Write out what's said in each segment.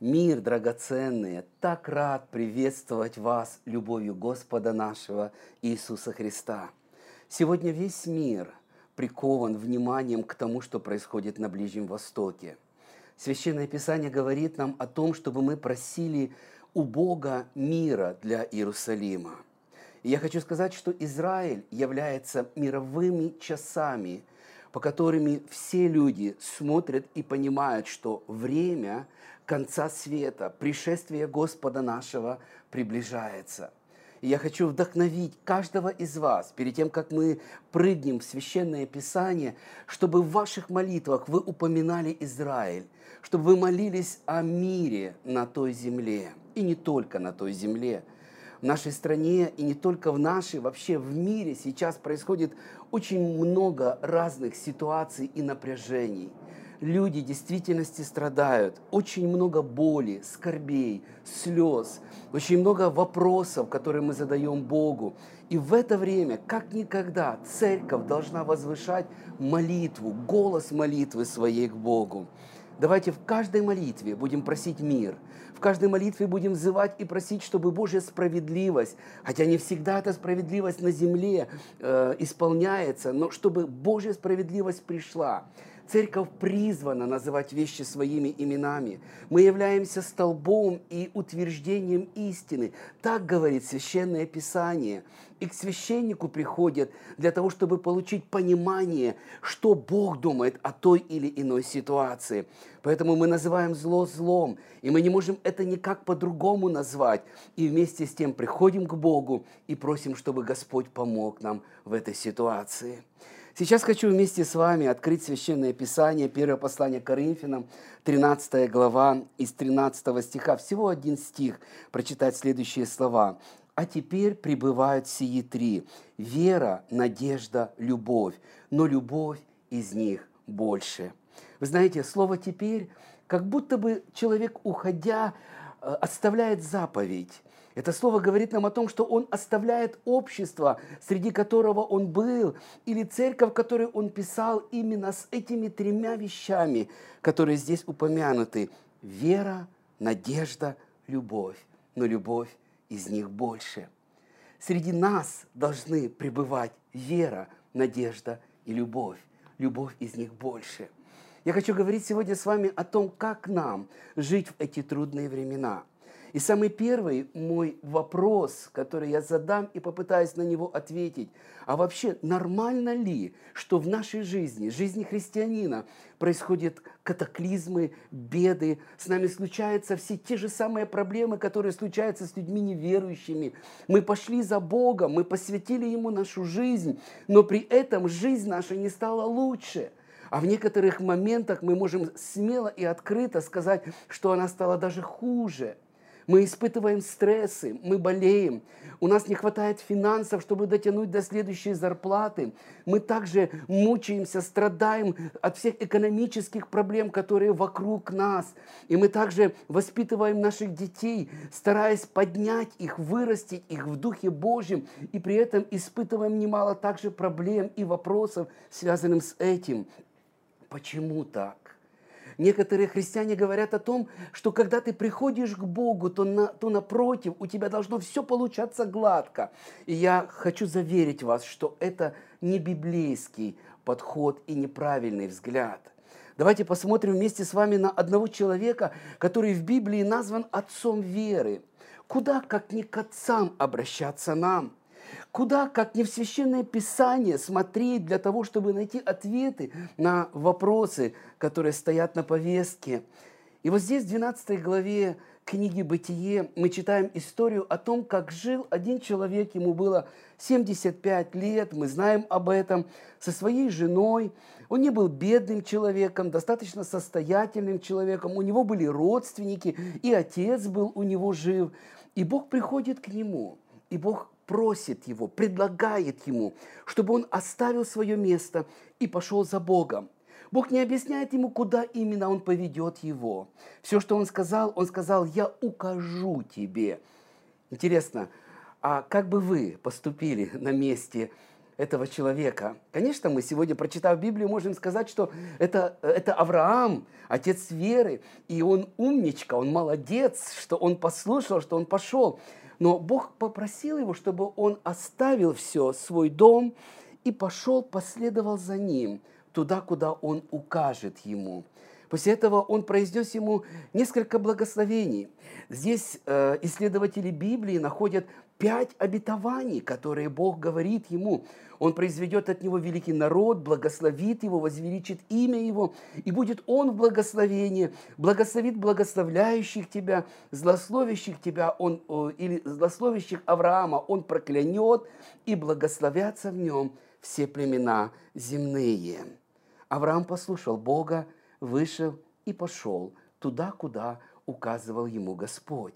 Мир, драгоценные, так рад приветствовать вас любовью Господа нашего Иисуса Христа. Сегодня весь мир прикован вниманием к тому, что происходит на Ближнем Востоке. Священное Писание говорит нам о том, чтобы мы просили у Бога мира для Иерусалима. И я хочу сказать, что Израиль является мировыми часами, по которыми все люди смотрят и понимают, что время – конца света, пришествие Господа нашего приближается. И я хочу вдохновить каждого из вас, перед тем, как мы прыгнем в Священное Писание, чтобы в ваших молитвах вы упоминали Израиль, чтобы вы молились о мире на той земле, и не только на той земле. В нашей стране и не только в нашей, вообще в мире сейчас происходит очень много разных ситуаций и напряжений – люди действительности страдают. Очень много боли, скорбей, слез, очень много вопросов, которые мы задаем Богу. И в это время, как никогда, церковь должна возвышать молитву, голос молитвы своей к Богу. Давайте в каждой молитве будем просить мир. В каждой молитве будем взывать и просить, чтобы Божья справедливость, хотя не всегда эта справедливость на земле э, исполняется, но чтобы Божья справедливость пришла. Церковь призвана называть вещи своими именами. Мы являемся столбом и утверждением истины. Так говорит Священное Писание. И к священнику приходят для того, чтобы получить понимание, что Бог думает о той или иной ситуации. Поэтому мы называем зло злом, и мы не можем это никак по-другому назвать. И вместе с тем приходим к Богу и просим, чтобы Господь помог нам в этой ситуации. Сейчас хочу вместе с вами открыть Священное Писание, первое послание Коринфянам, 13 глава, из 13 стиха, всего один стих, прочитать следующие слова. «А теперь пребывают сии три – вера, надежда, любовь, но любовь из них больше». Вы знаете, слово «теперь» как будто бы человек, уходя, э, оставляет заповедь. Это слово говорит нам о том, что он оставляет общество, среди которого он был, или церковь, которой он писал именно с этими тремя вещами, которые здесь упомянуты. Вера, надежда, любовь. Но любовь из них больше. Среди нас должны пребывать вера, надежда и любовь. Любовь из них больше. Я хочу говорить сегодня с вами о том, как нам жить в эти трудные времена – и самый первый мой вопрос, который я задам и попытаюсь на него ответить, а вообще нормально ли, что в нашей жизни, жизни христианина, происходят катаклизмы, беды, с нами случаются все те же самые проблемы, которые случаются с людьми неверующими. Мы пошли за Богом, мы посвятили Ему нашу жизнь, но при этом жизнь наша не стала лучше – а в некоторых моментах мы можем смело и открыто сказать, что она стала даже хуже – мы испытываем стрессы, мы болеем, у нас не хватает финансов, чтобы дотянуть до следующей зарплаты. Мы также мучаемся, страдаем от всех экономических проблем, которые вокруг нас. И мы также воспитываем наших детей, стараясь поднять их, вырастить их в Духе Божьем, и при этом испытываем немало также проблем и вопросов, связанных с этим. Почему так? Некоторые христиане говорят о том, что когда ты приходишь к Богу, то, на, то напротив у тебя должно все получаться гладко. И я хочу заверить вас, что это не библейский подход и неправильный взгляд. Давайте посмотрим вместе с вами на одного человека, который в Библии назван отцом веры. Куда, как не к отцам, обращаться нам? Куда, как не в Священное Писание, смотреть для того, чтобы найти ответы на вопросы, которые стоят на повестке. И вот здесь, в 12 главе книги «Бытие» мы читаем историю о том, как жил один человек, ему было 75 лет, мы знаем об этом, со своей женой. Он не был бедным человеком, достаточно состоятельным человеком, у него были родственники, и отец был у него жив. И Бог приходит к нему, и Бог просит его, предлагает ему, чтобы он оставил свое место и пошел за Богом. Бог не объясняет ему, куда именно он поведет его. Все, что он сказал, он сказал, я укажу тебе. Интересно, а как бы вы поступили на месте этого человека. Конечно, мы сегодня, прочитав Библию, можем сказать, что это, это Авраам, отец веры, и он умничка, он молодец, что он послушал, что он пошел. Но Бог попросил его, чтобы он оставил все, свой дом, и пошел, последовал за ним туда, куда он укажет ему. После этого он произнес ему несколько благословений. Здесь э, исследователи Библии находят пять обетований, которые Бог говорит ему. Он произведет от него великий народ, благословит его, возвеличит имя его, и будет он в благословении, благословит благословляющих тебя, злословящих тебя, он, или злословящих Авраама он проклянет, и благословятся в нем все племена земные. Авраам послушал Бога, вышел и пошел туда, куда указывал ему Господь.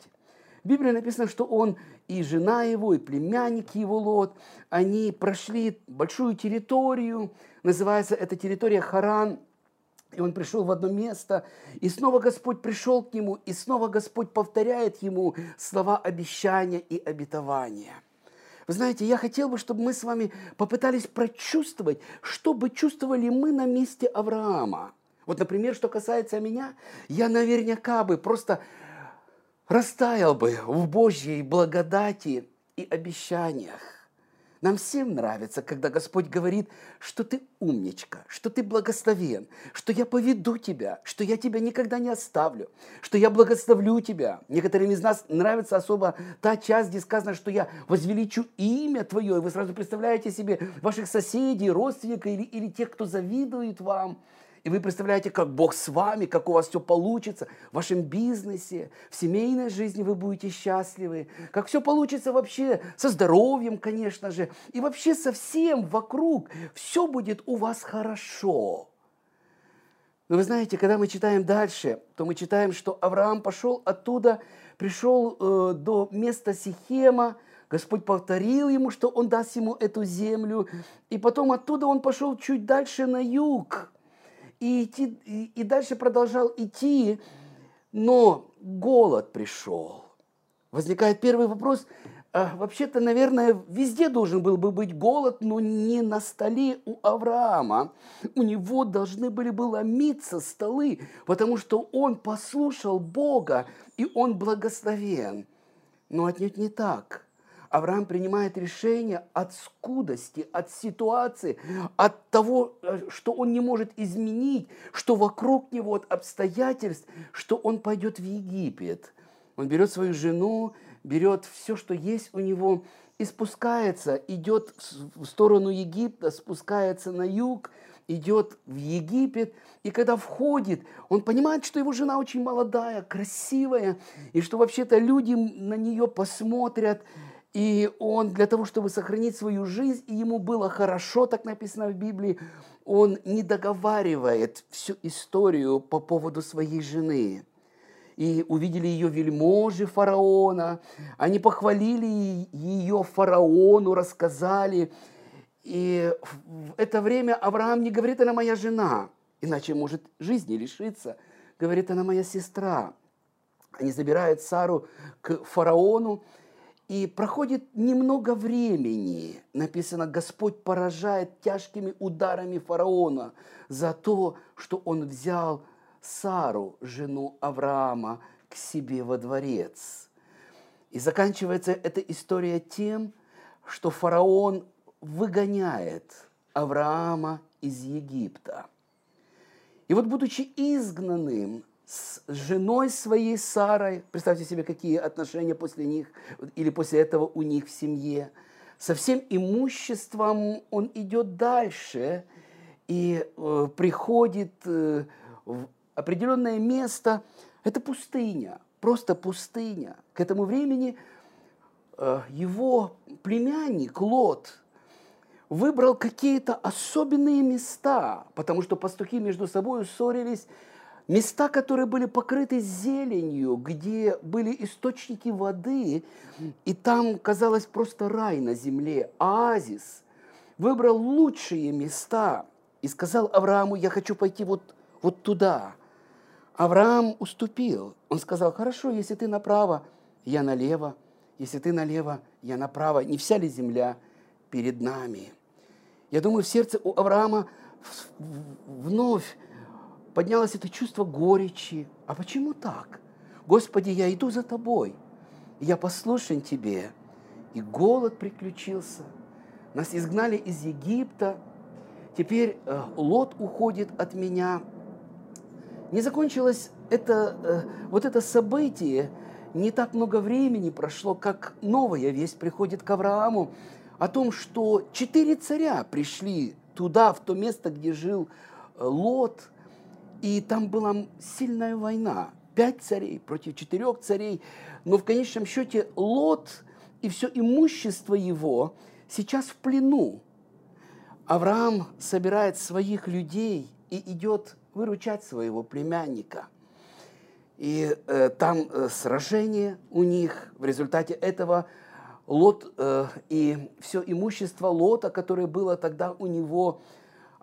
В Библии написано, что он и жена его, и племянник его Лот, они прошли большую территорию, называется эта территория Харан, и он пришел в одно место, и снова Господь пришел к нему, и снова Господь повторяет ему слова обещания и обетования. Вы знаете, я хотел бы, чтобы мы с вами попытались прочувствовать, что бы чувствовали мы на месте Авраама. Вот, например, что касается меня, я наверняка бы просто растаял бы в Божьей благодати и обещаниях. Нам всем нравится, когда Господь говорит, что ты умничка, что ты благословен, что я поведу тебя, что я тебя никогда не оставлю, что я благословлю тебя. Некоторым из нас нравится особо та часть, где сказано, что я возвеличу имя твое. И вы сразу представляете себе ваших соседей, родственников или, или тех, кто завидует вам – и вы представляете, как Бог с вами, как у вас все получится. В вашем бизнесе, в семейной жизни вы будете счастливы, как все получится вообще со здоровьем, конечно же, и вообще со всем вокруг. Все будет у вас хорошо. Но вы знаете, когда мы читаем дальше, то мы читаем, что Авраам пошел оттуда, пришел э, до места Сихема, Господь повторил ему, что он даст ему эту землю, и потом оттуда он пошел чуть дальше на юг – и, идти, и, и дальше продолжал идти, но голод пришел. Возникает первый вопрос. А, вообще-то, наверное, везде должен был бы быть голод, но не на столе у Авраама. У него должны были бы ломиться столы, потому что он послушал Бога, и он благословен. Но отнюдь не так. Авраам принимает решение от скудости, от ситуации, от того, э, что он не может изменить, что вокруг него, от обстоятельств, что он пойдет в Египет. Он берет свою жену, берет все, что есть у него, и спускается, идет в сторону Египта, спускается на юг, идет в Египет, и когда входит, он понимает, что его жена очень молодая, красивая, и что вообще-то люди на нее посмотрят, и он для того, чтобы сохранить свою жизнь, и ему было хорошо, так написано в Библии, он не договаривает всю историю по поводу своей жены. И увидели ее вельможи фараона, они похвалили ее фараону, рассказали. И в это время Авраам не говорит, она моя жена, иначе может жизни лишиться. Говорит, она моя сестра. Они забирают Сару к фараону, и проходит немного времени, написано, Господь поражает тяжкими ударами фараона за то, что он взял Сару, жену Авраама, к себе во дворец. И заканчивается эта история тем, что фараон выгоняет Авраама из Египта. И вот будучи изгнанным с женой своей Сарой, представьте себе, какие отношения после них или после этого у них в семье, со всем имуществом он идет дальше и э, приходит э, в определенное место, это пустыня, просто пустыня. К этому времени э, его племянник Лот выбрал какие-то особенные места, потому что пастухи между собой ссорились, Места, которые были покрыты зеленью, где были источники воды, и там казалось просто рай на земле, оазис. Выбрал лучшие места и сказал Аврааму, я хочу пойти вот, вот туда. Авраам уступил. Он сказал, хорошо, если ты направо, я налево. Если ты налево, я направо. Не вся ли земля перед нами? Я думаю, в сердце у Авраама вновь поднялось это чувство горечи. А почему так? Господи, я иду за Тобой, я послушен Тебе. И голод приключился. Нас изгнали из Египта. Теперь э, Лот уходит от меня. Не закончилось это, э, вот это событие, не так много времени прошло, как новая весть приходит к Аврааму о том, что четыре царя пришли туда, в то место, где жил э, Лот, и там была сильная война. Пять царей против четырех царей. Но в конечном счете Лот и все имущество его сейчас в плену. Авраам собирает своих людей и идет выручать своего племянника. И э, там э, сражение у них. В результате этого Лот э, и все имущество Лота, которое было тогда у него,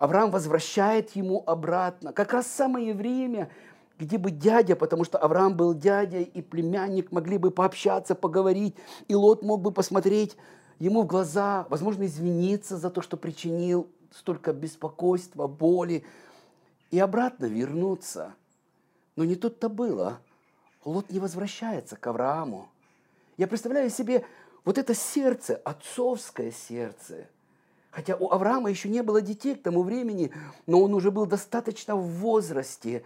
Авраам возвращает ему обратно. Как раз самое время, где бы дядя, потому что Авраам был дядей, и племянник могли бы пообщаться, поговорить, и Лот мог бы посмотреть ему в глаза, возможно, извиниться за то, что причинил столько беспокойства, боли, и обратно вернуться. Но не тут-то было. Лот не возвращается к Аврааму. Я представляю себе вот это сердце, отцовское сердце. Хотя у Авраама еще не было детей к тому времени, но он уже был достаточно в возрасте.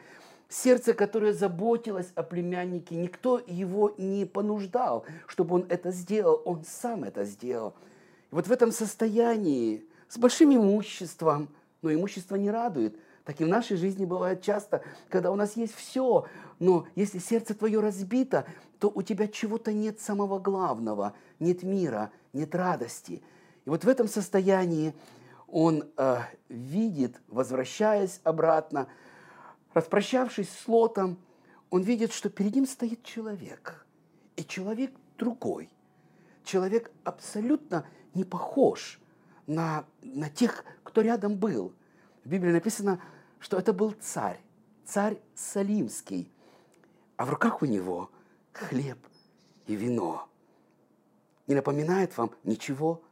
Сердце, которое заботилось о племяннике, никто его не понуждал, чтобы он это сделал, он сам это сделал. И вот в этом состоянии, с большим имуществом, но имущество не радует, так и в нашей жизни бывает часто, когда у нас есть все, но если сердце твое разбито, то у тебя чего-то нет самого главного, нет мира, нет радости. И вот в этом состоянии он э, видит, возвращаясь обратно, распрощавшись с Лотом, он видит, что перед ним стоит человек. И человек другой. Человек абсолютно не похож на, на тех, кто рядом был. В Библии написано, что это был царь, царь Салимский. А в руках у него хлеб и вино. Не напоминает вам ничего?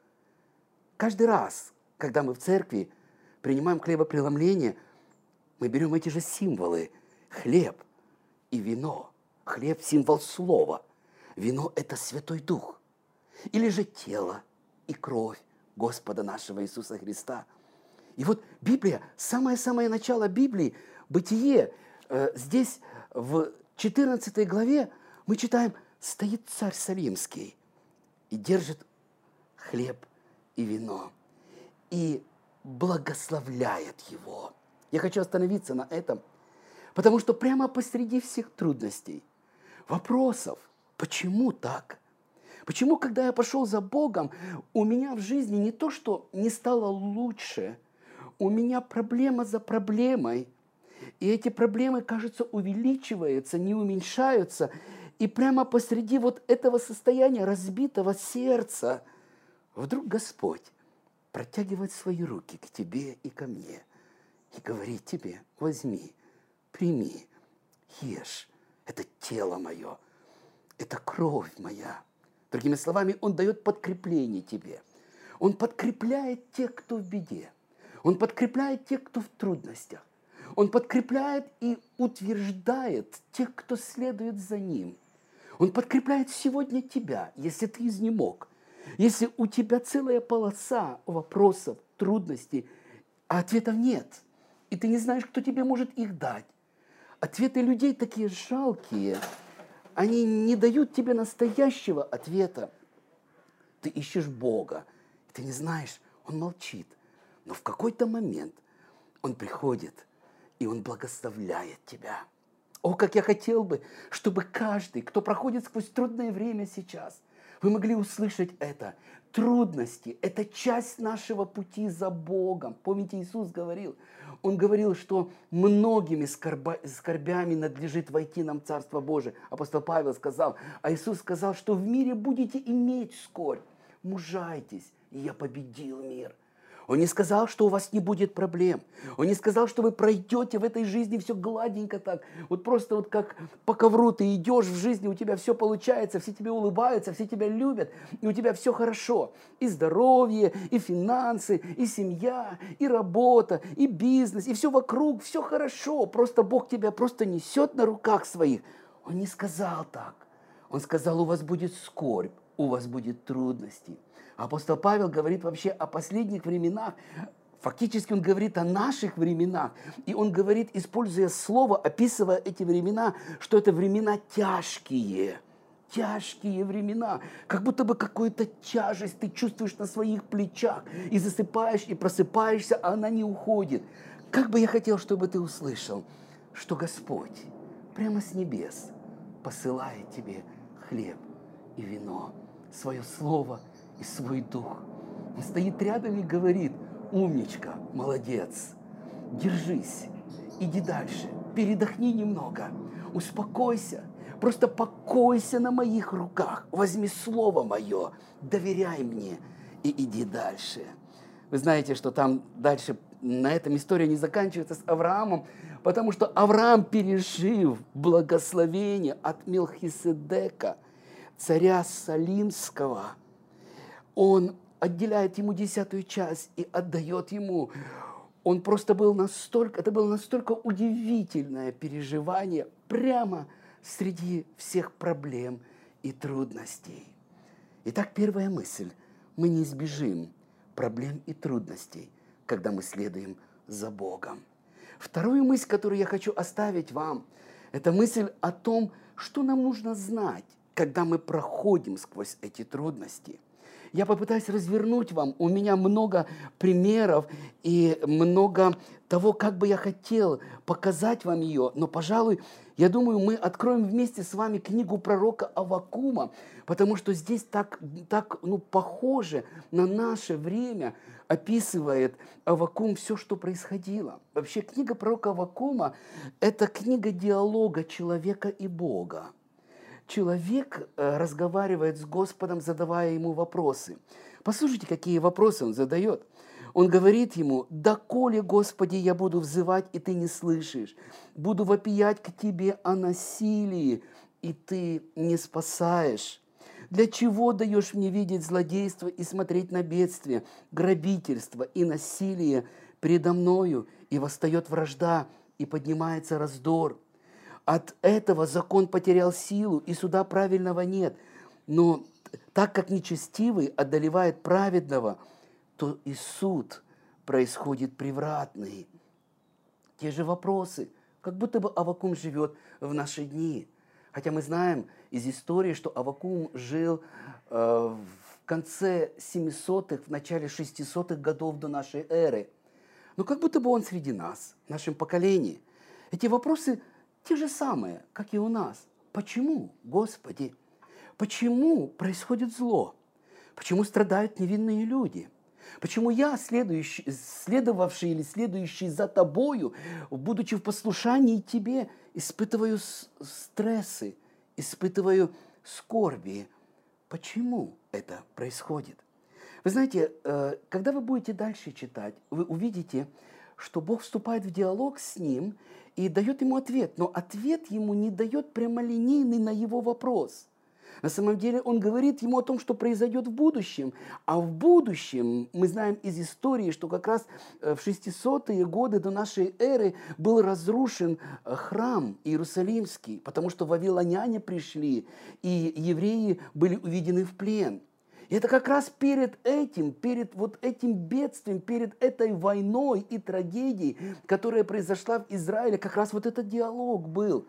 Каждый раз, когда мы в церкви принимаем хлебопреломление, мы берем эти же символы – хлеб и вино. Хлеб – символ слова. Вино – это Святой Дух. Или же тело и кровь Господа нашего Иисуса Христа. И вот Библия, самое-самое начало Библии, Бытие, э, здесь в 14 главе мы читаем, стоит царь Салимский и держит хлеб и вино, и благословляет его. Я хочу остановиться на этом, потому что прямо посреди всех трудностей, вопросов, почему так? Почему, когда я пошел за Богом, у меня в жизни не то, что не стало лучше, у меня проблема за проблемой – и эти проблемы, кажется, увеличиваются, не уменьшаются. И прямо посреди вот этого состояния разбитого сердца вдруг Господь протягивает свои руки к тебе и ко мне и говорит тебе, возьми, прими, ешь, это тело мое, это кровь моя. Другими словами, Он дает подкрепление тебе. Он подкрепляет тех, кто в беде. Он подкрепляет тех, кто в трудностях. Он подкрепляет и утверждает тех, кто следует за ним. Он подкрепляет сегодня тебя, если ты изнемог. Если у тебя целая полоса вопросов, трудностей, а ответов нет, и ты не знаешь, кто тебе может их дать. Ответы людей такие жалкие, они не дают тебе настоящего ответа. Ты ищешь Бога, ты не знаешь, Он молчит. Но в какой-то момент Он приходит – и Он благословляет тебя. О, как я хотел бы, чтобы каждый, кто проходит сквозь трудное время сейчас, вы могли услышать это. Трудности – это часть нашего пути за Богом. Помните, Иисус говорил, Он говорил, что многими скорба, скорбями надлежит войти нам Царство Божие. Апостол Павел сказал, а Иисус сказал, что в мире будете иметь скорбь. Мужайтесь, и я победил мир. Он не сказал, что у вас не будет проблем. Он не сказал, что вы пройдете в этой жизни все гладенько так. Вот просто вот как по ковру ты идешь в жизни, у тебя все получается, все тебе улыбаются, все тебя любят, и у тебя все хорошо. И здоровье, и финансы, и семья, и работа, и бизнес, и все вокруг, все хорошо. Просто Бог тебя просто несет на руках своих. Он не сказал так. Он сказал, у вас будет скорбь, у вас будет трудности. Апостол Павел говорит вообще о последних временах. Фактически он говорит о наших временах. И он говорит, используя слово, описывая эти времена, что это времена тяжкие. Тяжкие времена. Как будто бы какую-то тяжесть ты чувствуешь на своих плечах. И засыпаешь, и просыпаешься, а она не уходит. Как бы я хотел, чтобы ты услышал, что Господь прямо с небес посылает тебе хлеб и вино, свое слово – и свой дух. Он стоит рядом и говорит, умничка, молодец, держись, иди дальше, передохни немного, успокойся, просто покойся на моих руках, возьми слово мое, доверяй мне и иди дальше. Вы знаете, что там дальше на этом история не заканчивается с Авраамом, потому что Авраам, пережив благословение от Мелхиседека, царя Салимского – он отделяет ему десятую часть и отдает ему. Он просто был настолько, это было настолько удивительное переживание прямо среди всех проблем и трудностей. Итак, первая мысль. Мы не избежим проблем и трудностей, когда мы следуем за Богом. Вторую мысль, которую я хочу оставить вам, это мысль о том, что нам нужно знать, когда мы проходим сквозь эти трудности – я попытаюсь развернуть вам. У меня много примеров и много того, как бы я хотел показать вам ее. Но, пожалуй, я думаю, мы откроем вместе с вами книгу пророка Авакума, потому что здесь так, так ну, похоже на наше время описывает Авакум все, что происходило. Вообще книга пророка Авакума – это книга диалога человека и Бога человек э, разговаривает с Господом, задавая ему вопросы. Послушайте, какие вопросы он задает. Он говорит ему, «Доколе, Господи, я буду взывать, и ты не слышишь? Буду вопиять к тебе о насилии, и ты не спасаешь». Для чего даешь мне видеть злодейство и смотреть на бедствие, грабительство и насилие передо мною, и восстает вражда, и поднимается раздор? От этого закон потерял силу, и суда правильного нет. Но так как нечестивый одолевает праведного, то и суд происходит превратный. Те же вопросы, как будто бы Авакум живет в наши дни. Хотя мы знаем из истории, что Авакум жил э, в конце 700-х, в начале 600-х годов до нашей эры. Но как будто бы он среди нас, в нашем поколении. Эти вопросы те же самые, как и у нас. Почему, Господи? Почему происходит зло? Почему страдают невинные люди? Почему я, следующий, следовавший или следующий за тобою, будучи в послушании тебе, испытываю стрессы, испытываю скорби? Почему это происходит? Вы знаете, э, когда вы будете дальше читать, вы увидите, что Бог вступает в диалог с ним и дает ему ответ, но ответ ему не дает прямолинейный на его вопрос. На самом деле он говорит ему о том, что произойдет в будущем. А в будущем мы знаем из истории, что как раз э, в 600-е годы до нашей эры был разрушен э, храм Иерусалимский, потому что вавилоняне пришли, и евреи были уведены в плен – это как раз перед этим, перед вот этим бедствием, перед этой войной и трагедией, которая произошла в Израиле, как раз вот этот диалог был.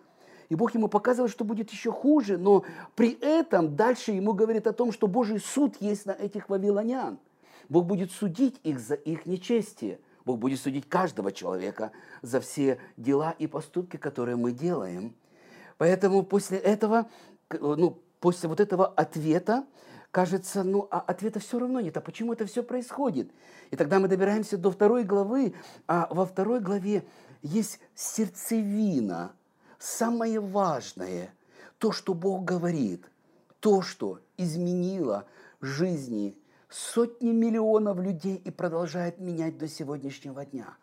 И Бог ему показывает, что будет еще хуже, но при этом дальше ему говорит о том, что Божий суд есть на этих вавилонян. Бог будет судить их за их нечестие. Бог будет судить каждого человека за все дела и поступки, которые мы делаем. Поэтому после этого, ну, после вот этого ответа, кажется, ну, а ответа все равно нет. А почему это все происходит? И тогда мы добираемся до второй главы, а во второй главе есть сердцевина, самое важное, то, что Бог говорит, то, что изменило жизни сотни миллионов людей и продолжает менять до сегодняшнего дня.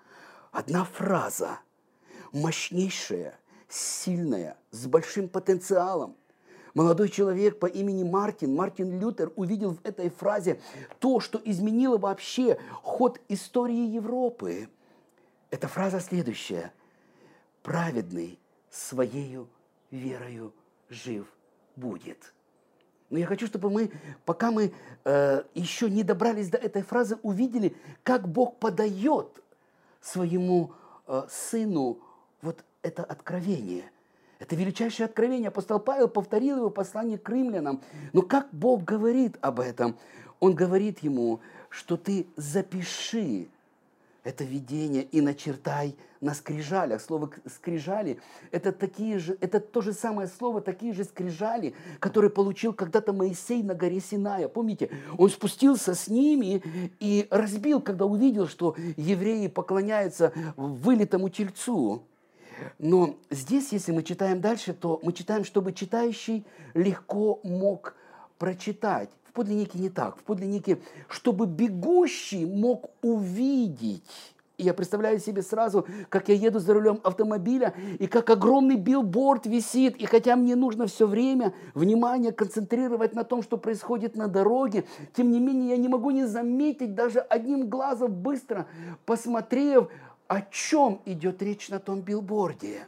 Одна фраза, мощнейшая, сильная, с большим потенциалом. Молодой человек по имени Мартин, Мартин Лютер, увидел в этой фразе то, что изменило вообще ход истории Европы. Эта фраза следующая. «Праведный своею верою жив будет». Но я хочу, чтобы мы, пока мы э, еще не добрались до этой фразы, увидели, как Бог подает своему э, сыну вот это откровение. Это величайшее откровение. Апостол Павел повторил его послание к римлянам. Но как Бог говорит об этом? Он говорит ему, что ты запиши это видение и начертай на скрижалях. Слово скрижали – это, такие же, это то же самое слово, такие же скрижали, которые получил когда-то Моисей на горе Синая. Помните, он спустился с ними и разбил, когда увидел, что евреи поклоняются вылитому тельцу. Но здесь, если мы читаем дальше, то мы читаем, чтобы читающий легко мог прочитать. В подлиннике не так. В подлиннике, чтобы бегущий мог увидеть. Я представляю себе сразу, как я еду за рулем автомобиля, и как огромный билборд висит. И хотя мне нужно все время внимание концентрировать на том, что происходит на дороге, тем не менее я не могу не заметить даже одним глазом быстро, посмотрев, о чем идет речь на том билборде.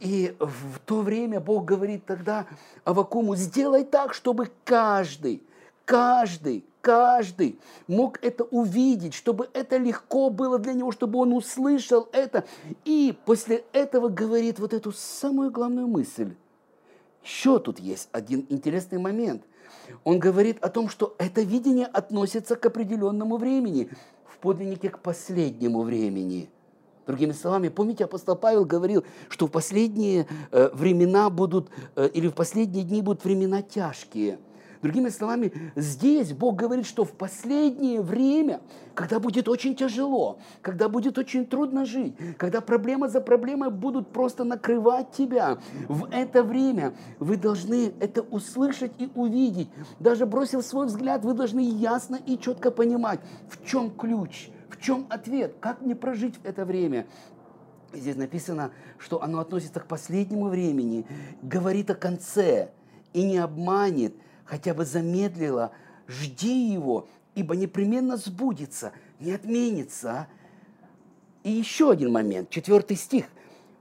И в то время Бог говорит тогда Авакуму, сделай так, чтобы каждый, каждый, каждый мог это увидеть, чтобы это легко было для него, чтобы он услышал это. И после этого говорит вот эту самую главную мысль. Еще тут есть один интересный момент. Он говорит о том, что это видение относится к определенному времени, в подлиннике к последнему времени – Другими словами, помните, апостол Павел говорил, что в последние э, времена будут, э, или в последние дни будут времена тяжкие. Другими словами, здесь Бог говорит, что в последнее время, когда будет очень тяжело, когда будет очень трудно жить, когда проблема за проблемой будут просто накрывать тебя, в это время вы должны это услышать и увидеть. Даже бросив свой взгляд, вы должны ясно и четко понимать, в чем ключ – в чем ответ? Как мне прожить это время? Здесь написано, что оно относится к последнему времени, говорит о конце и не обманет, хотя бы замедлило. Жди его, ибо непременно сбудется, не отменится. И еще один момент, четвертый стих.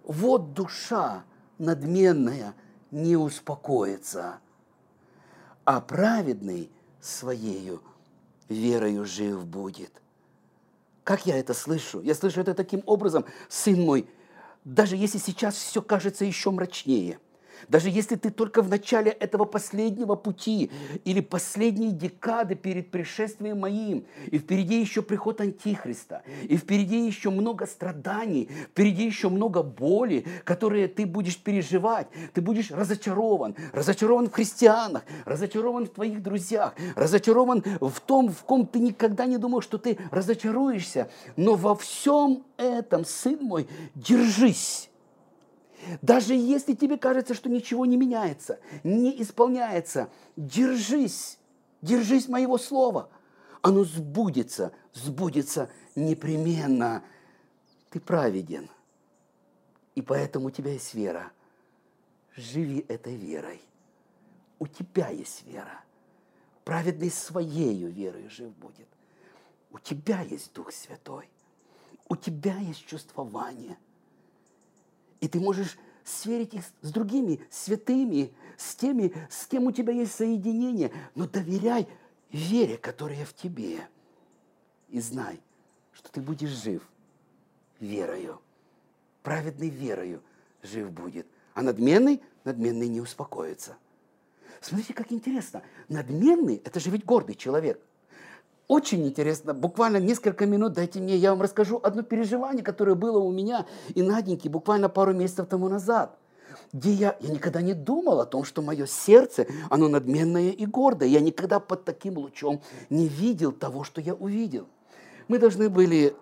Вот душа надменная не успокоится, а праведный своею верою жив будет. Как я это слышу? Я слышу это таким образом, сын мой, даже если сейчас все кажется еще мрачнее – даже если ты только в начале этого последнего пути или последней декады перед пришествием моим, и впереди еще приход Антихриста, и впереди еще много страданий, впереди еще много боли, которые ты будешь переживать, ты будешь разочарован, разочарован в христианах, разочарован в твоих друзьях, разочарован в том, в ком ты никогда не думал, что ты разочаруешься, но во всем этом, сын мой, держись даже если тебе кажется, что ничего не меняется, не исполняется, держись, держись моего слова. Оно сбудется, сбудется непременно. Ты праведен, и поэтому у тебя есть вера. Живи этой верой. У тебя есть вера. Праведный своею верой жив будет. У тебя есть Дух Святой. У тебя есть чувствование – и ты можешь сверить их с другими святыми, с теми, с кем у тебя есть соединение. Но доверяй вере, которая в тебе. И знай, что ты будешь жив верою. Праведный верою жив будет. А надменный, надменный не успокоится. Смотрите, как интересно. Надменный – это же ведь гордый человек – очень интересно, буквально несколько минут дайте мне, я вам расскажу одно переживание, которое было у меня и Наденьки буквально пару месяцев тому назад где я, я никогда не думал о том, что мое сердце, оно надменное и гордое. Я никогда под таким лучом не видел того, что я увидел. Мы должны были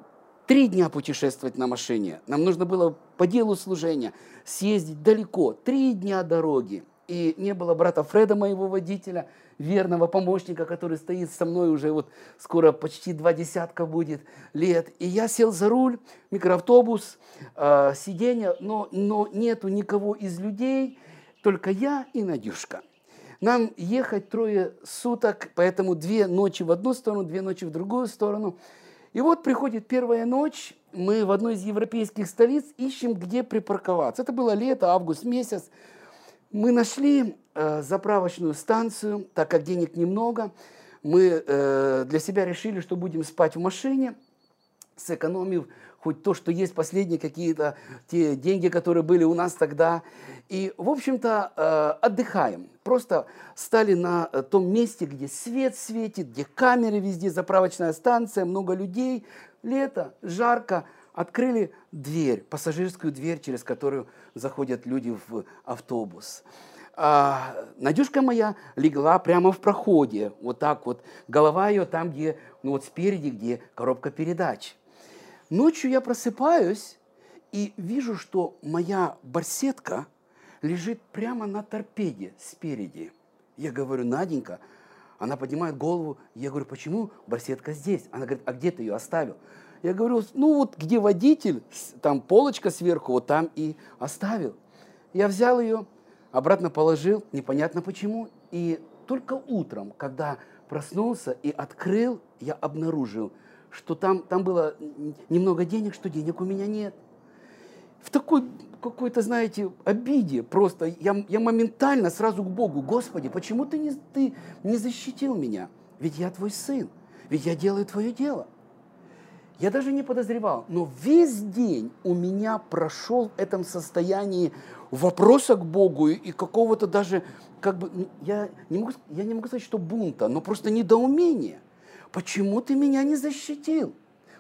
три дня путешествовать на машине. Нам нужно было по делу служения съездить далеко. Три дня дороги. и не было брата Фреда, моего водителя, верного помощника, который стоит со мной уже вот скоро почти два десятка будет лет. И я сел за руль, микроавтобус, э, сиденье, но, но нету никого из людей, только я и Надюшка. Нам ехать трое суток, поэтому две ночи в одну сторону, две ночи в другую сторону. И вот приходит первая ночь, мы в одной из европейских столиц ищем, где припарковаться. Это было лето, август месяц. Мы нашли э, заправочную станцию, так как денег немного. Мы э, для себя решили, что будем спать в машине, сэкономив хоть то, что есть последние какие-то те деньги, которые были у нас тогда. И, в общем-то, э, отдыхаем. Просто стали на э, том месте, где свет светит, где камеры везде, заправочная станция, много людей. Лето, жарко. Открыли дверь, пассажирскую дверь, через которую заходят люди в автобус. А, Надюшка моя легла прямо в проходе, вот так вот. Голова ее там, где, ну вот спереди, где коробка передач. Ночью я просыпаюсь и вижу, что моя барсетка лежит прямо на торпеде спереди. Я говорю, Наденька, она поднимает голову, я говорю, почему барсетка здесь? Она говорит, а где ты ее оставил? Я говорю, ну вот где водитель, там полочка сверху, вот там и оставил. Я взял ее, обратно положил, непонятно почему. И только утром, когда проснулся и открыл, я обнаружил, что там, там было немного денег, что денег у меня нет. В такой какой-то, знаете, обиде просто я, я моментально сразу к Богу, Господи, почему ты не, ты не защитил меня? Ведь я твой сын, ведь я делаю твое дело – я даже не подозревал, но весь день у меня прошел в этом состоянии вопроса к Богу и какого-то даже, как бы, я не, могу, я не могу сказать, что бунта, но просто недоумение. Почему ты меня не защитил?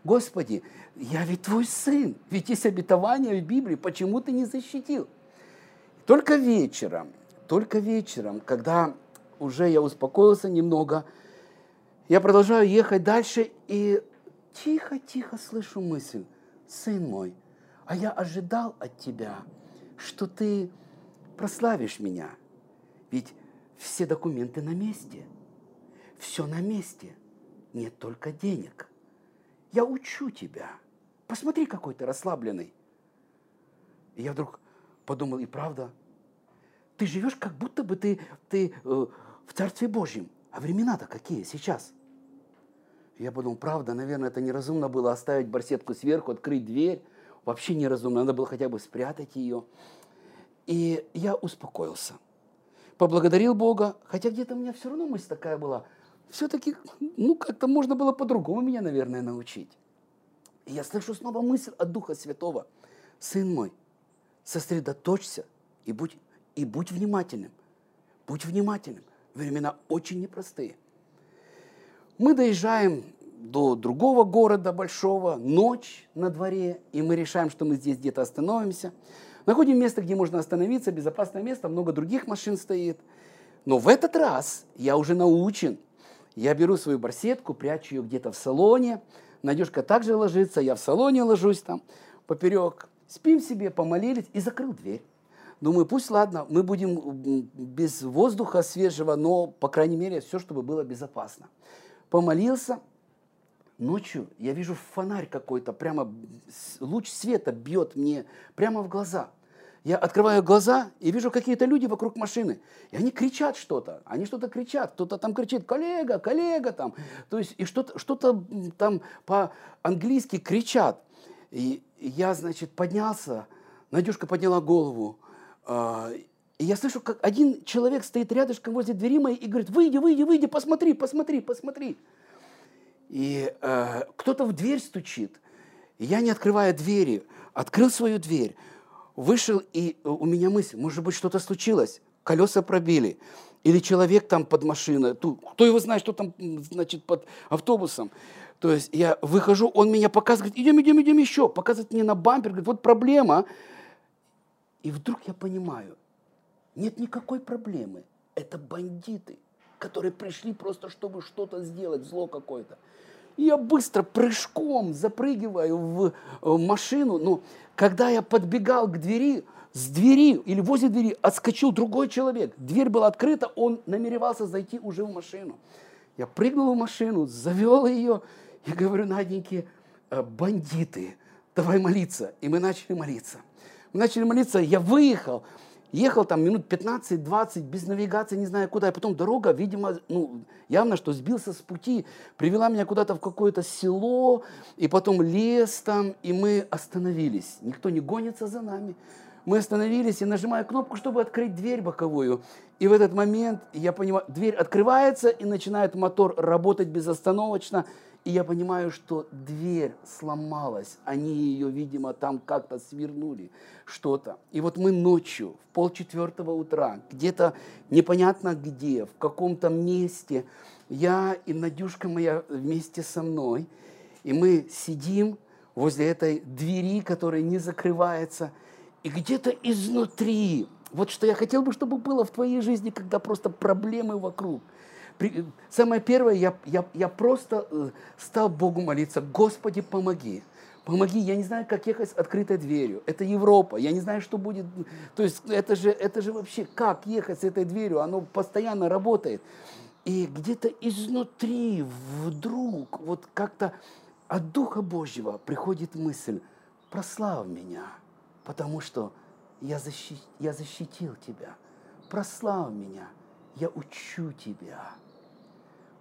Господи, я ведь твой сын, ведь есть обетование в Библии, почему ты не защитил? Только вечером, только вечером, когда уже я успокоился немного, я продолжаю ехать дальше, и тихо-тихо слышу мысль, сын мой, а я ожидал от тебя, что ты прославишь меня. Ведь все документы на месте, все на месте, нет только денег. Я учу тебя. Посмотри, какой ты расслабленный. И я вдруг подумал, и правда, ты живешь, как будто бы ты, ты э, в Царстве Божьем. А времена-то какие сейчас – я подумал, правда, наверное, это неразумно было оставить барсетку сверху, открыть дверь. Вообще неразумно, надо было хотя бы спрятать ее. И я успокоился. Поблагодарил Бога, хотя где-то у меня все равно мысль такая была. Все-таки, ну, как-то можно было по-другому меня, наверное, научить. И я слышу снова мысль от Духа Святого. Сын мой, сосредоточься и будь, и будь внимательным. Будь внимательным. Времена очень непростые – мы доезжаем до другого города большого, ночь на дворе, и мы решаем, что мы здесь где-то остановимся. Находим место, где можно остановиться, безопасное место, много других машин стоит. Но в этот раз я уже научен. Я беру свою барсетку, прячу ее где-то в салоне. Надюшка также ложится, я в салоне ложусь там поперек. Спим себе, помолились и закрыл дверь. Думаю, пусть ладно, мы будем без воздуха свежего, но, по крайней мере, все, чтобы было безопасно помолился, ночью я вижу фонарь какой-то, прямо луч света бьет мне прямо в глаза. Я открываю глаза и вижу какие-то люди вокруг машины. И они кричат что-то. Они что-то кричат. Кто-то там кричит, коллега, коллега там. То есть и что-то что там по-английски кричат. И я, значит, поднялся, Надюшка подняла голову. А, и я слышу, как один человек стоит рядышком возле двери моей и говорит, выйди, выйди, выйди, посмотри, посмотри, посмотри. И э, кто-то в дверь стучит. И я, не открывая двери, открыл свою дверь, вышел, и у меня мысль, может быть, что-то случилось, колеса пробили, или человек там под машиной, кто его знает, что там, значит, под автобусом. То есть я выхожу, он меня показывает, идем, идем, идем еще, показывает мне на бампер, говорит, вот проблема. И вдруг я понимаю, нет никакой проблемы. Это бандиты, которые пришли просто, чтобы что-то сделать, зло какое-то. И я быстро прыжком запрыгиваю в машину. Но когда я подбегал к двери, с двери или возле двери отскочил другой человек. Дверь была открыта, он намеревался зайти уже в машину. Я прыгнул в машину, завел ее и говорю, Наденьке, «Э, бандиты, давай молиться. И мы начали молиться. Мы начали молиться, я выехал, ехал там минут 15-20 без навигации, не знаю куда. И потом дорога, видимо, ну, явно, что сбился с пути, привела меня куда-то в какое-то село, и потом лес там, и мы остановились. Никто не гонится за нами. Мы остановились и нажимаю кнопку, чтобы открыть дверь боковую. И в этот момент я понимаю, дверь открывается и начинает мотор работать безостановочно. И я понимаю, что дверь сломалась. Они ее, видимо, там как-то свернули что-то. И вот мы ночью, в полчетвертого утра, где-то непонятно где, в каком-то месте, я и Надюшка моя вместе со мной, и мы сидим возле этой двери, которая не закрывается, и где-то изнутри, вот что я хотел бы, чтобы было в твоей жизни, когда просто проблемы вокруг – самое первое, я, я, я просто э, стал Богу молиться, Господи, помоги. Помоги, я не знаю, как ехать с открытой дверью. Это Европа, я не знаю, что будет. То есть это же, это же вообще, как ехать с этой дверью, оно постоянно работает. И где-то изнутри вдруг вот как-то от Духа Божьего приходит мысль, прослав меня, потому что я, защи, я защитил тебя. Прослав меня, я учу тебя.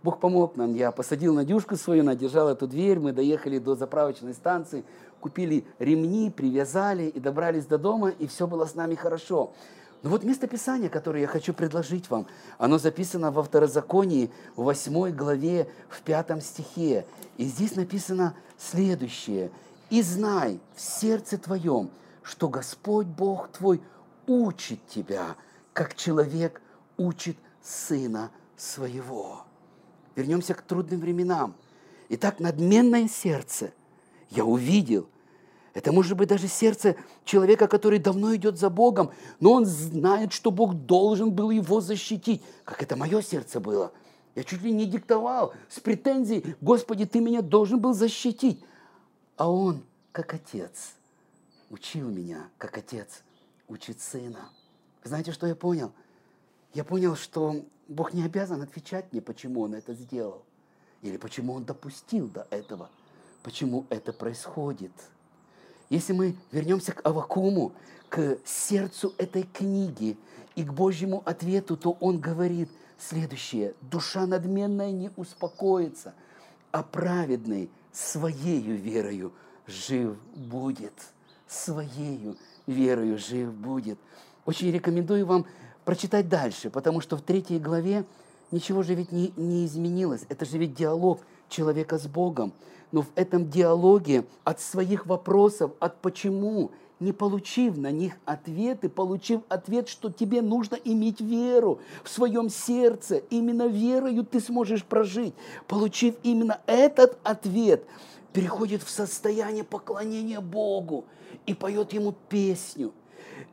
Бог помог нам. Я посадил Надюшку свою, она держала эту дверь. Мы доехали до заправочной станции, купили ремни, привязали и добрались до дома, и все было с нами хорошо. Но вот место Писания, которое я хочу предложить вам, оно записано во Второзаконии, в 8 главе, в 5 стихе. И здесь написано следующее. «И знай в сердце твоем, что Господь Бог твой учит тебя, как человек учит сына своего». Вернемся к трудным временам. Итак, надменное сердце я увидел. Это может быть даже сердце человека, который давно идет за Богом, но он знает, что Бог должен был его защитить, как это мое сердце было. Я чуть ли не диктовал с претензией, Господи, ты меня должен был защитить. А он, как отец, учил меня, как отец учит сына. Знаете, что я понял? Я понял, что Бог не обязан отвечать мне, почему Он это сделал. Или почему Он допустил до этого. Почему это происходит. Если мы вернемся к Авакуму, к сердцу этой книги и к Божьему ответу, то он говорит следующее. Душа надменная не успокоится, а праведный своею верою жив будет. Своею верою жив будет. Очень рекомендую вам прочитать дальше, потому что в третьей главе ничего же ведь не, не изменилось. Это же ведь диалог человека с Богом. Но в этом диалоге от своих вопросов, от почему, не получив на них ответы, получив ответ, что тебе нужно иметь веру в своем сердце, именно верою ты сможешь прожить, получив именно этот ответ, переходит в состояние поклонения Богу и поет ему песню –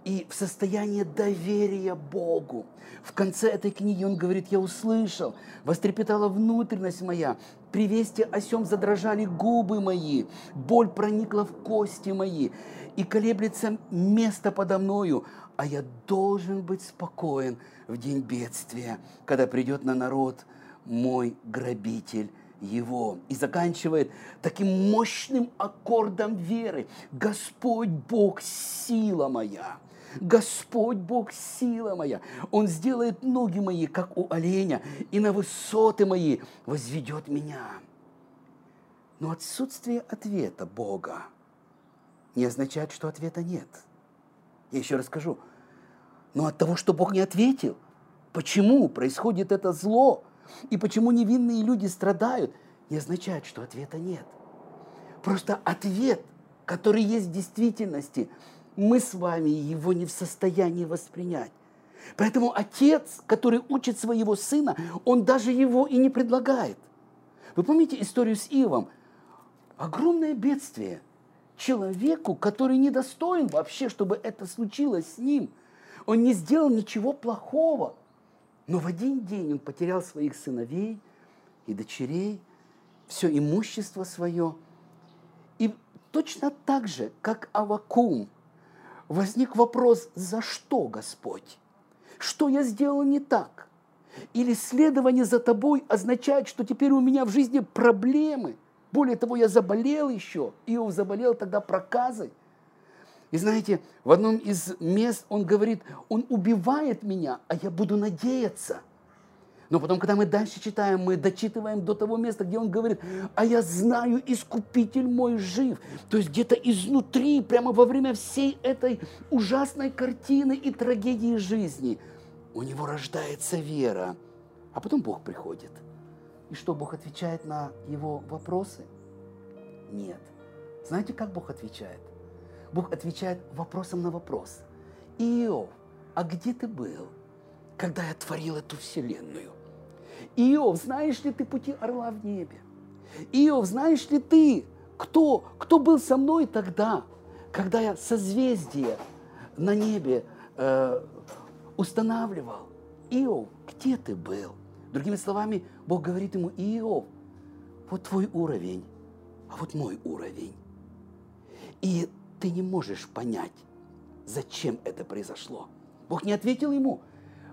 и в состоянии доверия Богу. В конце этой книги он говорит, я услышал, вострепетала внутренность моя, при вести о сем задрожали губы мои, боль проникла в кости мои, и колеблется место подо мною, а я должен быть спокоен в день бедствия, когда придет на народ мой грабитель его. И заканчивает таким мощным аккордом веры. Господь Бог, сила моя. Господь Бог, сила моя. Он сделает ноги мои, как у оленя, и на высоты мои возведет меня. Но отсутствие ответа Бога не означает, что ответа нет. Я еще расскажу. Но от того, что Бог не ответил, почему происходит это зло, и почему невинные люди страдают, не означает, что ответа нет. Просто ответ, который есть в действительности, мы с вами его не в состоянии воспринять. Поэтому отец, который учит своего сына, он даже его и не предлагает. Вы помните историю с Ивом? Огромное бедствие человеку, который недостоин вообще, чтобы это случилось с ним. Он не сделал ничего плохого. Но в один день он потерял своих сыновей и дочерей, все имущество свое. И точно так же, как Авакум возник вопрос, за что, Господь? Что я сделал не так? Или следование за тобой означает, что теперь у меня в жизни проблемы. Более того, я заболел еще. Иов заболел тогда проказой. И знаете, в одном из мест он говорит, он убивает меня, а я буду надеяться. Но потом, когда мы дальше читаем, мы дочитываем до того места, где он говорит, а я знаю, искупитель мой жив. То есть где-то изнутри, прямо во время всей этой ужасной картины и трагедии жизни – у него рождается вера, а потом Бог приходит. И что, Бог отвечает на его вопросы? Нет. Знаете, как Бог отвечает? Бог отвечает вопросом на вопрос. Иов, а где ты был, когда я творил эту вселенную? Иов, знаешь ли ты пути орла в небе? Иов, знаешь ли ты, кто, кто был со мной тогда, когда я созвездие на небе э, устанавливал. Иов, где ты был? Другими словами, Бог говорит ему, Иов, вот твой уровень, а вот мой уровень. И ты не можешь понять, зачем это произошло. Бог не ответил ему,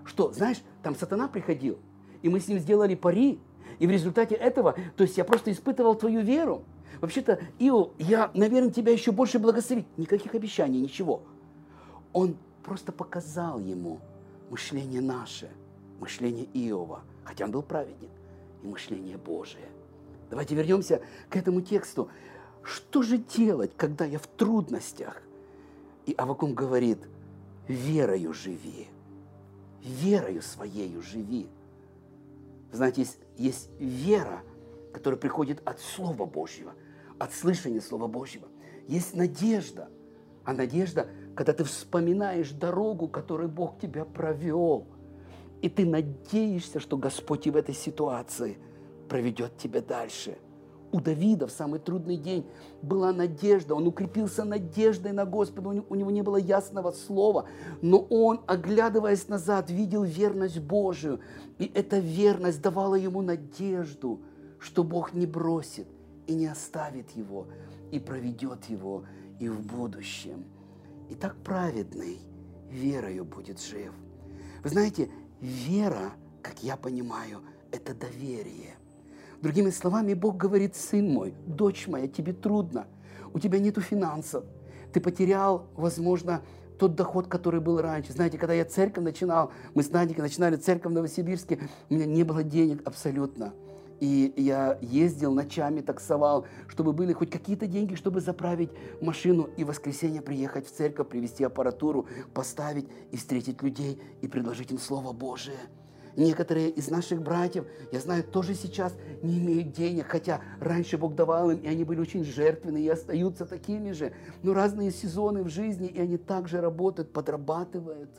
что, знаешь, там сатана приходил, и мы с ним сделали пари, и в результате этого, то есть я просто испытывал твою веру. Вообще-то, Иов, я, наверное, тебя еще больше благословить. Никаких обещаний, ничего. Он просто показал ему, мышление наше, мышление Иова, хотя он был праведник, и мышление Божие. Давайте вернемся к этому тексту. Что же делать, когда я в трудностях? И Авакум говорит, верою живи, верою своею живи. Знаете, есть, есть вера, которая приходит от Слова Божьего, от слышания Слова Божьего. Есть надежда, а надежда – когда ты вспоминаешь дорогу, которую Бог тебя провел, и ты надеешься, что Господь и в этой ситуации проведет тебя дальше. У Давида в самый трудный день была надежда, он укрепился надеждой на Господа, у него не было ясного слова, но он, оглядываясь назад, видел верность Божию, и эта верность давала ему надежду, что Бог не бросит и не оставит его, и проведет его и в будущем и так праведный верою будет жив. Вы знаете, вера, как я понимаю, это доверие. Другими словами, Бог говорит, сын мой, дочь моя, тебе трудно, у тебя нету финансов, ты потерял, возможно, тот доход, который был раньше. Знаете, когда я церковь начинал, мы с Надикой начинали церковь в Новосибирске, у меня не было денег абсолютно. И я ездил ночами, таксовал, чтобы были хоть какие-то деньги, чтобы заправить машину и в воскресенье приехать в церковь, привезти аппаратуру, поставить и встретить людей и предложить им Слово Божие. Некоторые из наших братьев, я знаю, тоже сейчас не имеют денег, хотя раньше Бог давал им, и они были очень жертвенные и остаются такими же. Но разные сезоны в жизни, и они также работают, подрабатывают.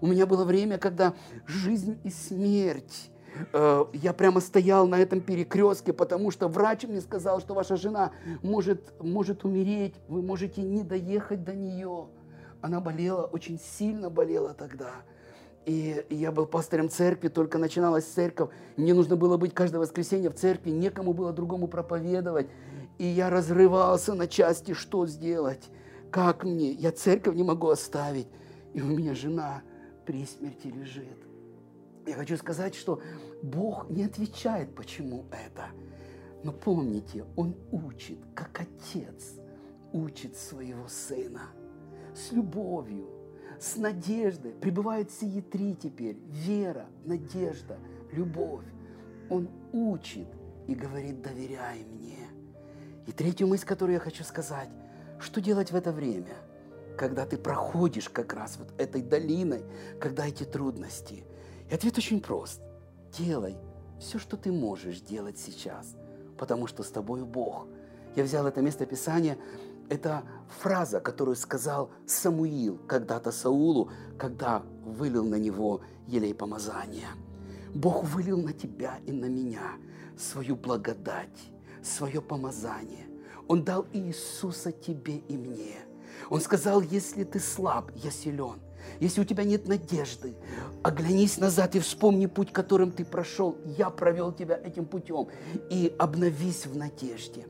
У меня было время, когда жизнь и смерть Э, я прямо стоял на этом перекрестке, потому что врач мне сказал, что ваша жена может, может умереть, вы можете не доехать до нее. Она болела, очень сильно болела тогда. И я был пастором церкви, только начиналась церковь. Мне нужно было быть каждое воскресенье в церкви, некому было другому проповедовать. И я разрывался на части, что сделать, как мне. Я церковь не могу оставить. И у меня жена при смерти лежит. Я хочу сказать, что Бог не отвечает, почему это. Но помните, Он учит, как отец учит своего сына. С любовью, с надеждой. Пребывают сии три теперь. Вера, надежда, любовь. Он учит и говорит, доверяй мне. И третью мысль, которую я хочу сказать, что делать в это время, когда ты проходишь как раз вот этой долиной, когда эти трудности – и ответ очень прост. Делай все, что ты можешь делать сейчас, потому что с тобой Бог. Я взял это место Писания, это фраза, которую сказал Самуил когда-то Саулу, когда вылил на него елей помазания. Бог вылил на тебя и на меня свою благодать, свое помазание. Он дал Иисуса тебе и мне. Он сказал, если ты слаб, я силен. Если у тебя нет надежды, оглянись назад и вспомни путь, которым ты прошел. Я провел тебя этим путем. И обновись в надежде.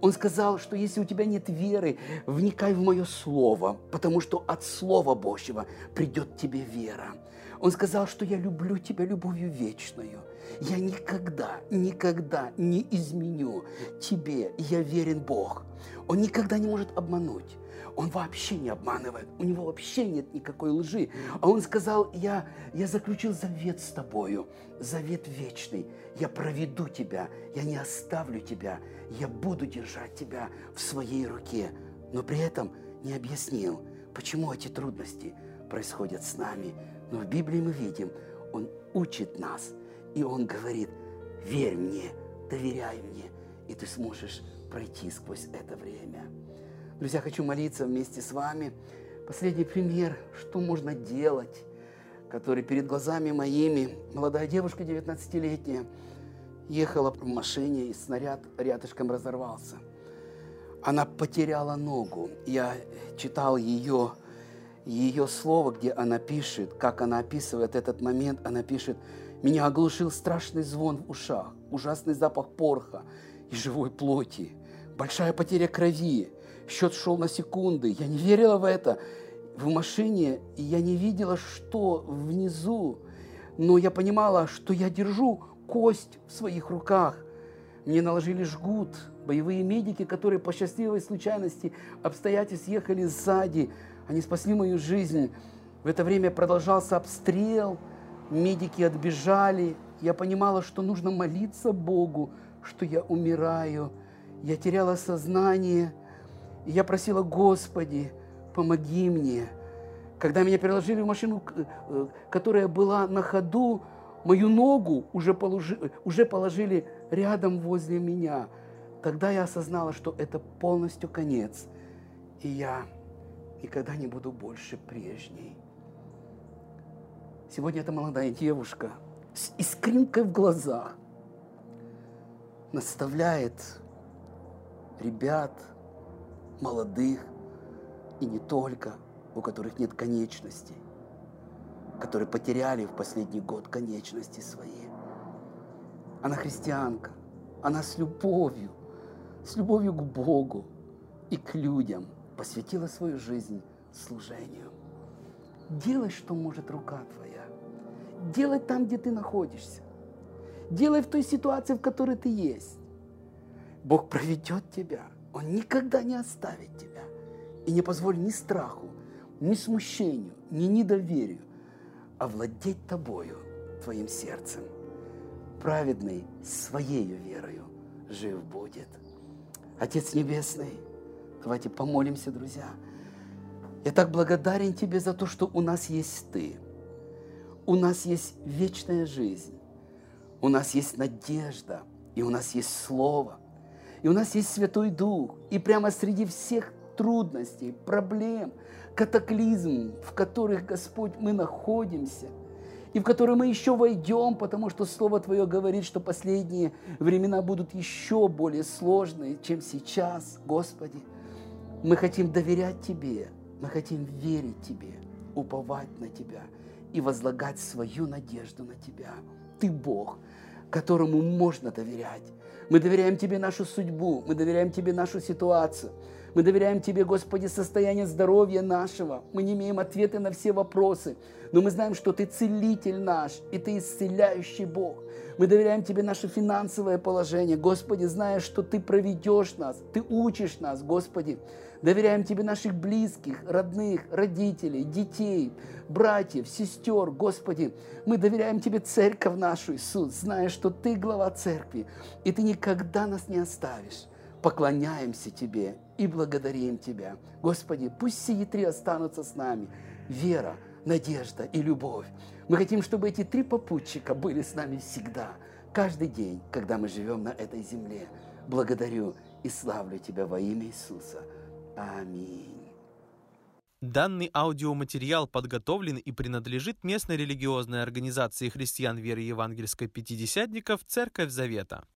Он сказал, что если у тебя нет веры, вникай в мое слово, потому что от Слова Божьего придет тебе вера. Он сказал, что я люблю тебя любовью вечную. Я никогда, никогда не изменю тебе. Я верен Бог. Он никогда не может обмануть. Он вообще не обманывает, у него вообще нет никакой лжи. А он сказал, я, я заключил завет с тобою, завет вечный. Я проведу тебя, я не оставлю тебя, я буду держать тебя в своей руке. Но при этом не объяснил, почему эти трудности происходят с нами. Но в Библии мы видим, Он учит нас, и Он говорит, верь мне, доверяй мне, и ты сможешь пройти сквозь это время. Друзья, хочу молиться вместе с вами. Последний пример, что можно делать, который перед глазами моими. Молодая девушка, 19-летняя, ехала в машине, и снаряд рядышком разорвался. Она потеряла ногу. Я читал ее, ее слово, где она пишет, как она описывает этот момент. Она пишет, «Меня оглушил страшный звон в ушах, ужасный запах порха и живой плоти, большая потеря крови, счет шел на секунды. Я не верила в это. В машине я не видела, что внизу. Но я понимала, что я держу кость в своих руках. Мне наложили жгут. Боевые медики, которые по счастливой случайности обстоятельств ехали сзади, они спасли мою жизнь. В это время продолжался обстрел, медики отбежали. Я понимала, что нужно молиться Богу, что я умираю. Я теряла сознание – и я просила, Господи, помоги мне. Когда меня переложили в машину, э, которая была на ходу, мою ногу уже положили, уже положили рядом возле меня. Тогда я осознала, что это полностью конец. И я никогда не буду больше прежней. Сегодня эта молодая девушка с искринкой в глазах наставляет ребят – молодых и не только, у которых нет конечностей, которые потеряли в последний год конечности свои. Она христианка, она с любовью, с любовью к Богу и к людям посвятила свою жизнь служению. Делай, что может рука твоя. Делай там, где ты находишься. Делай в той ситуации, в которой ты есть. Бог проведет тебя – он никогда не оставит тебя. И не позволит ни страху, ни смущению, ни недоверию овладеть тобою, твоим сердцем. Праведный своею верою жив будет. Отец Небесный, давайте помолимся, друзья. Я так благодарен Тебе за то, что у нас есть Ты. У нас есть вечная жизнь. У нас есть надежда. И у нас есть Слово – и у нас есть Святой Дух. И прямо среди всех трудностей, проблем, катаклизм, в которых, Господь, мы находимся, и в которые мы еще войдем, потому что Слово Твое говорит, что последние времена будут еще более сложные, чем сейчас, Господи. Мы хотим доверять Тебе, мы хотим верить Тебе, уповать на Тебя и возлагать свою надежду на Тебя. Ты Бог, которому можно доверять. Мы доверяем Тебе нашу судьбу, мы доверяем Тебе нашу ситуацию. Мы доверяем Тебе, Господи, состояние здоровья нашего. Мы не имеем ответа на все вопросы, но мы знаем, что Ты целитель наш, и Ты исцеляющий Бог. Мы доверяем Тебе наше финансовое положение, Господи, зная, что Ты проведешь нас, Ты учишь нас, Господи. Доверяем Тебе наших близких, родных, родителей, детей, братьев, сестер, Господи. Мы доверяем Тебе церковь нашу, Иисус, зная, что Ты глава церкви, и Ты никогда нас не оставишь. Поклоняемся Тебе и благодарим Тебя. Господи, пусть все три останутся с нами. Вера, надежда и любовь. Мы хотим, чтобы эти три попутчика были с нами всегда, каждый день, когда мы живем на этой земле. Благодарю и славлю Тебя во имя Иисуса. Аминь. Данный аудиоматериал подготовлен и принадлежит местной религиозной организации христиан веры евангельской пятидесятников «Церковь Завета».